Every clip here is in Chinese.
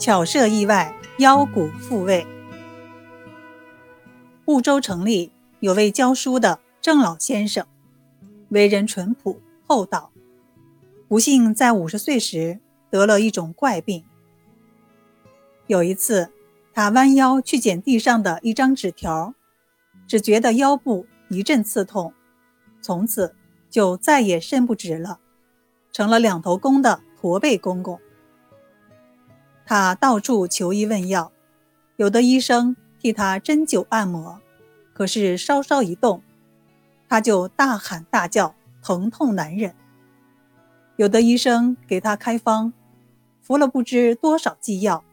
巧设意外，腰骨复位。婺州城里有位教书的郑老先生，为人淳朴厚道，不幸在五十岁时得了一种怪病。有一次，他弯腰去捡地上的一张纸条，只觉得腰部一阵刺痛，从此就再也伸不直了，成了两头弓的驼背公公。他到处求医问药，有的医生替他针灸按摩，可是稍稍一动，他就大喊大叫，疼痛难忍。有的医生给他开方，服了不知多少剂药，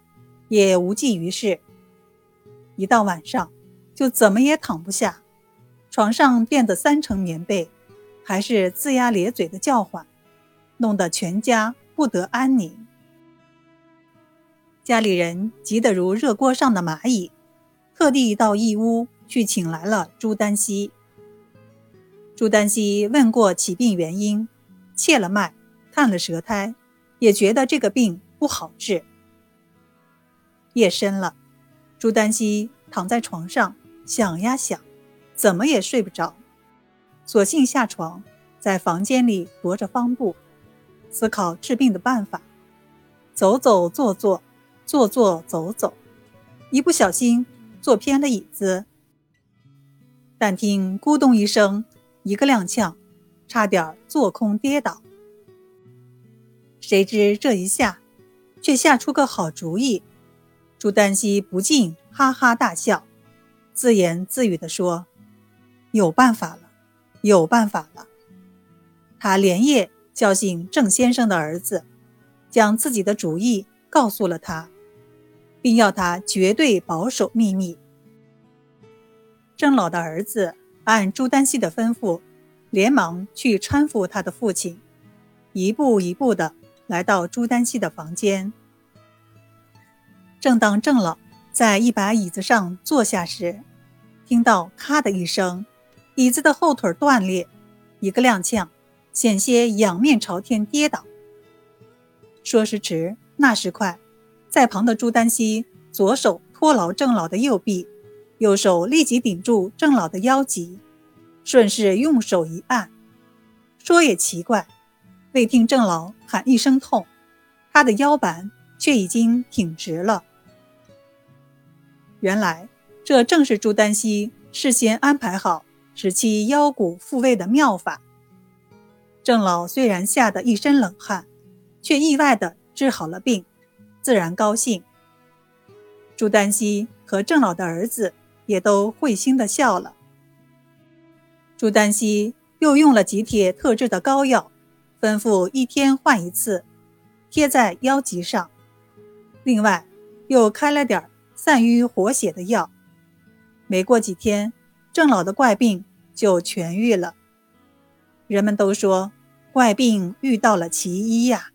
也无济于事。一到晚上，就怎么也躺不下，床上垫的三层棉被，还是龇牙咧嘴的叫唤，弄得全家不得安宁。家里人急得如热锅上的蚂蚁，特地到义乌去请来了朱丹溪。朱丹溪问过起病原因，切了脉，看了舌苔，也觉得这个病不好治。夜深了，朱丹溪躺在床上想呀想，怎么也睡不着，索性下床，在房间里踱着方步，思考治病的办法，走走坐坐。坐坐走走，一不小心坐偏了椅子，但听咕咚一声，一个踉跄，差点坐空跌倒。谁知这一下，却吓出个好主意。朱丹溪不禁哈哈大笑，自言自语地说：“有办法了，有办法了！”他连夜叫醒郑先生的儿子，将自己的主意告诉了他。并要他绝对保守秘密。郑老的儿子按朱丹溪的吩咐，连忙去搀扶他的父亲，一步一步的来到朱丹溪的房间。正当郑老在一把椅子上坐下时，听到“咔”的一声，椅子的后腿断裂，一个踉跄，险些仰面朝天跌倒。说时迟，那时快。在旁的朱丹溪左手托牢郑老的右臂，右手立即顶住郑老的腰脊，顺势用手一按。说也奇怪，未听郑老喊一声痛，他的腰板却已经挺直了。原来这正是朱丹溪事先安排好使其腰骨复位的妙法。郑老虽然吓得一身冷汗，却意外地治好了病。自然高兴。朱丹溪和郑老的儿子也都会心的笑了。朱丹溪又用了几帖特制的膏药，吩咐一天换一次，贴在腰脊上。另外，又开了点散瘀活血的药。没过几天，郑老的怪病就痊愈了。人们都说，怪病遇到了奇医呀。